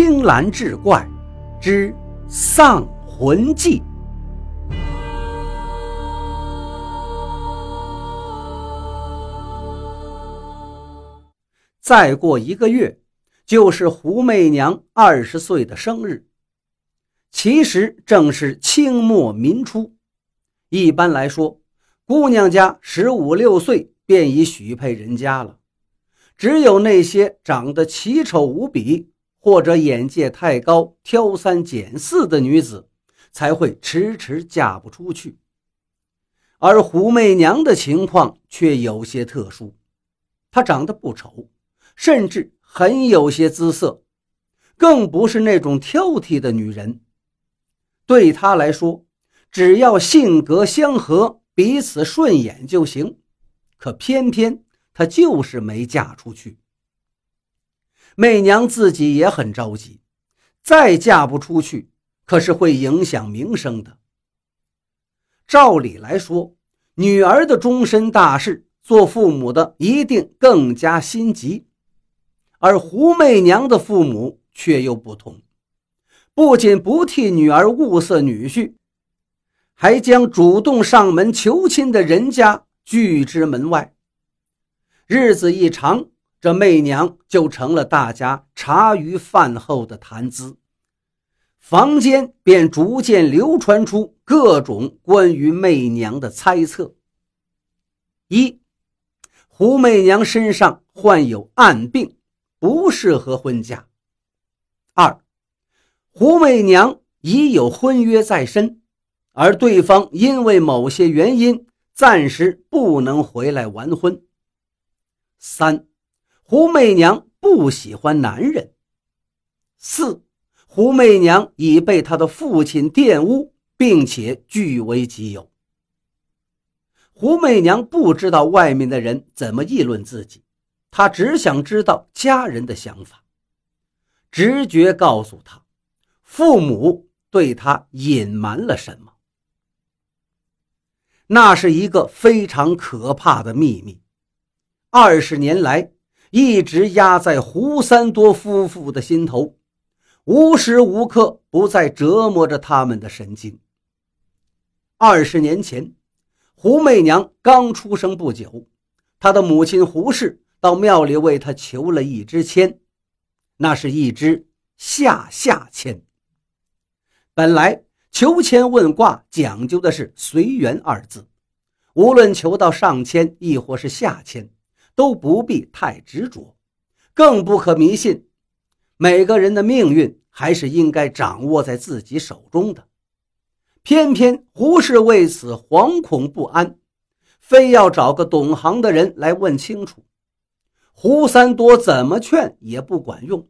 青蓝志怪之丧魂记。再过一个月，就是胡媚娘二十岁的生日。其实正是清末民初，一般来说，姑娘家十五六岁便已许配人家了。只有那些长得奇丑无比，或者眼界太高、挑三拣四的女子，才会迟迟嫁不出去。而胡媚娘的情况却有些特殊，她长得不丑。甚至很有些姿色，更不是那种挑剔的女人。对她来说，只要性格相合、彼此顺眼就行。可偏偏她就是没嫁出去。媚娘自己也很着急，再嫁不出去，可是会影响名声的。照理来说，女儿的终身大事，做父母的一定更加心急。而胡媚娘的父母却又不同，不仅不替女儿物色女婿，还将主动上门求亲的人家拒之门外。日子一长，这媚娘就成了大家茶余饭后的谈资，坊间便逐渐流传出各种关于媚娘的猜测：一，胡媚娘身上患有暗病。不适合婚嫁。二，胡媚娘已有婚约在身，而对方因为某些原因暂时不能回来完婚。三，胡媚娘不喜欢男人。四，胡媚娘已被她的父亲玷污，并且据为己有。胡媚娘不知道外面的人怎么议论自己。她只想知道家人的想法，直觉告诉她，父母对她隐瞒了什么。那是一个非常可怕的秘密，二十年来一直压在胡三多夫妇的心头，无时无刻不在折磨着他们的神经。二十年前，胡媚娘刚出生不久，她的母亲胡氏。到庙里为她求了一支签，那是一支下下签。本来求签问卦讲究的是随缘二字，无论求到上签亦或是下签，都不必太执着，更不可迷信。每个人的命运还是应该掌握在自己手中的。偏偏胡氏为此惶恐不安，非要找个懂行的人来问清楚。胡三多怎么劝也不管用，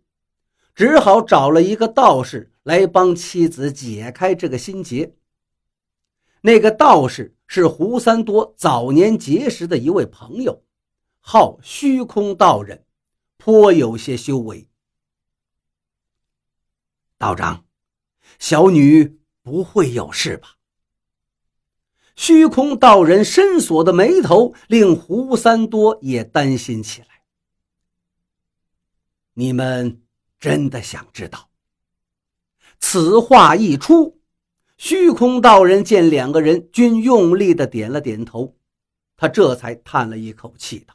只好找了一个道士来帮妻子解开这个心结。那个道士是胡三多早年结识的一位朋友，号虚空道人，颇有些修为。道长，小女不会有事吧？虚空道人深锁的眉头令胡三多也担心起来。你们真的想知道？此话一出，虚空道人见两个人均用力的点了点头，他这才叹了一口气道：“，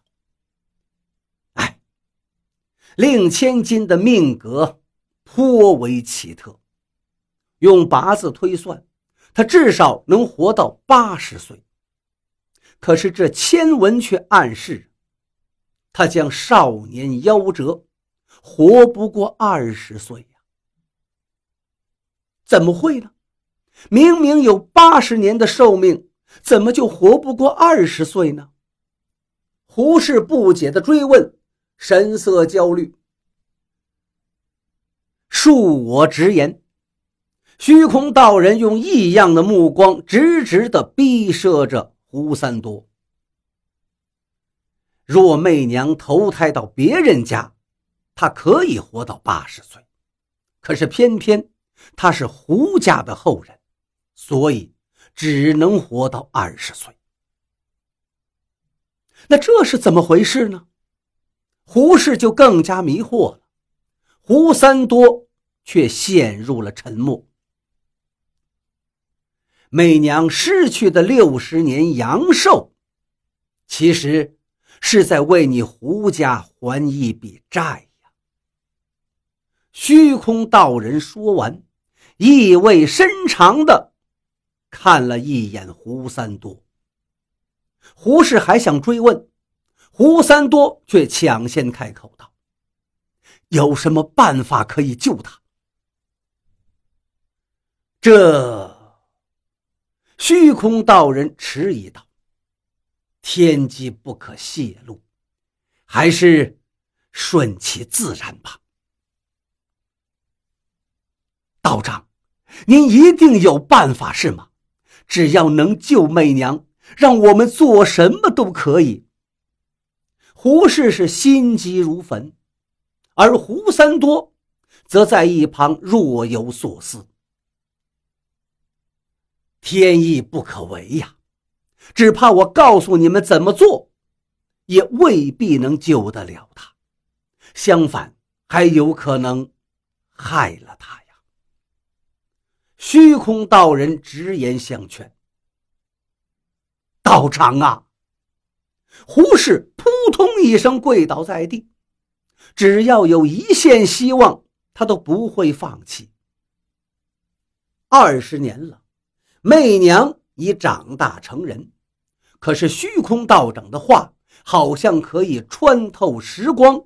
令千金的命格颇为奇特，用八字推算，他至少能活到八十岁。可是这签文却暗示，他将少年夭折。”活不过二十岁呀？怎么会呢？明明有八十年的寿命，怎么就活不过二十岁呢？胡适不解的追问，神色焦虑。恕我直言，虚空道人用异样的目光直直的逼射着胡三多。若媚娘投胎到别人家，她可以活到八十岁，可是偏偏她是胡家的后人，所以只能活到二十岁。那这是怎么回事呢？胡氏就更加迷惑了。胡三多却陷入了沉默。媚娘失去的六十年阳寿，其实是在为你胡家还一笔债呀。虚空道人说完，意味深长的看了一眼胡三多。胡氏还想追问，胡三多却抢先开口道：“有什么办法可以救他？”这。虚空道人迟疑道：“天机不可泄露，还是顺其自然吧。”道长，您一定有办法是吗？只要能救媚娘，让我们做什么都可以。胡氏是心急如焚，而胡三多则在一旁若有所思。天意不可违呀，只怕我告诉你们怎么做，也未必能救得了他，相反还有可能害了他呀。虚空道人直言相劝：“道长啊！”胡氏扑通一声跪倒在地，只要有一线希望，他都不会放弃。二十年了。媚娘已长大成人，可是虚空道长的话好像可以穿透时光，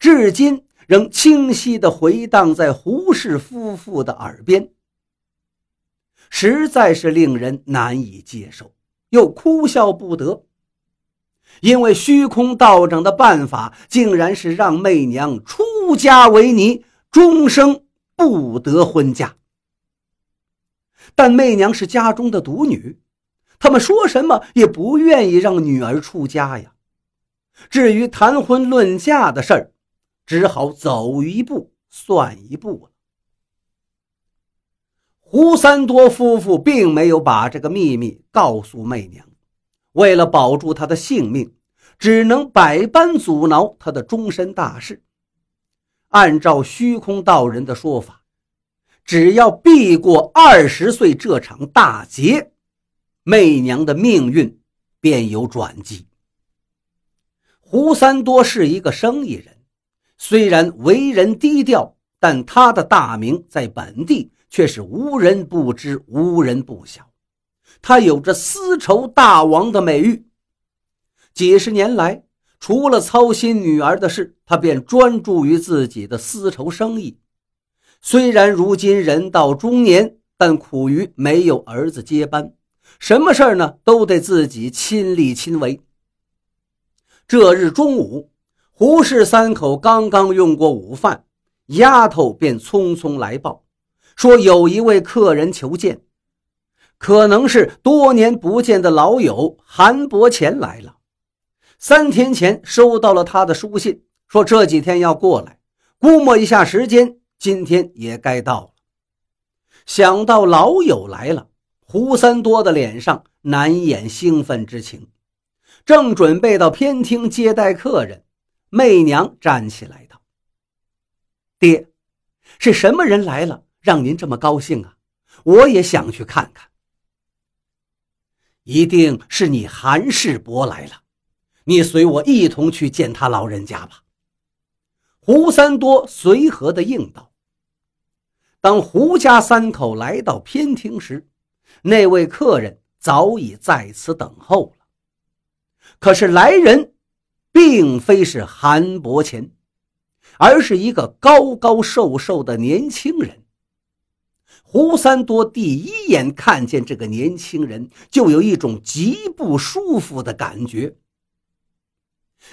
至今仍清晰地回荡在胡氏夫妇的耳边，实在是令人难以接受，又哭笑不得。因为虚空道长的办法竟然是让媚娘出家为尼，终生不得婚嫁。但媚娘是家中的独女，他们说什么也不愿意让女儿出家呀。至于谈婚论嫁的事儿，只好走一步算一步了。胡三多夫妇并没有把这个秘密告诉媚娘，为了保住他的性命，只能百般阻挠他的终身大事。按照虚空道人的说法。只要避过二十岁这场大劫，媚娘的命运便有转机。胡三多是一个生意人，虽然为人低调，但他的大名在本地却是无人不知、无人不晓。他有着丝绸大王的美誉。几十年来，除了操心女儿的事，他便专注于自己的丝绸生意。虽然如今人到中年，但苦于没有儿子接班，什么事儿呢都得自己亲力亲为。这日中午，胡氏三口刚刚用过午饭，丫头便匆匆来报，说有一位客人求见，可能是多年不见的老友韩伯乾来了。三天前收到了他的书信，说这几天要过来，估摸一下时间。今天也该到了。想到老友来了，胡三多的脸上难掩兴奋之情。正准备到偏厅接待客人，媚娘站起来道：“爹，是什么人来了，让您这么高兴啊？我也想去看看。一定是你韩世伯来了，你随我一同去见他老人家吧。”胡三多随和的应道：“当胡家三口来到偏厅时，那位客人早已在此等候了。可是来人，并非是韩伯乾，而是一个高高瘦瘦的年轻人。胡三多第一眼看见这个年轻人，就有一种极不舒服的感觉。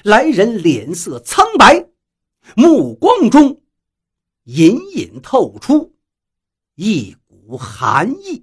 来人脸色苍白。”目光中隐隐透出一股寒意。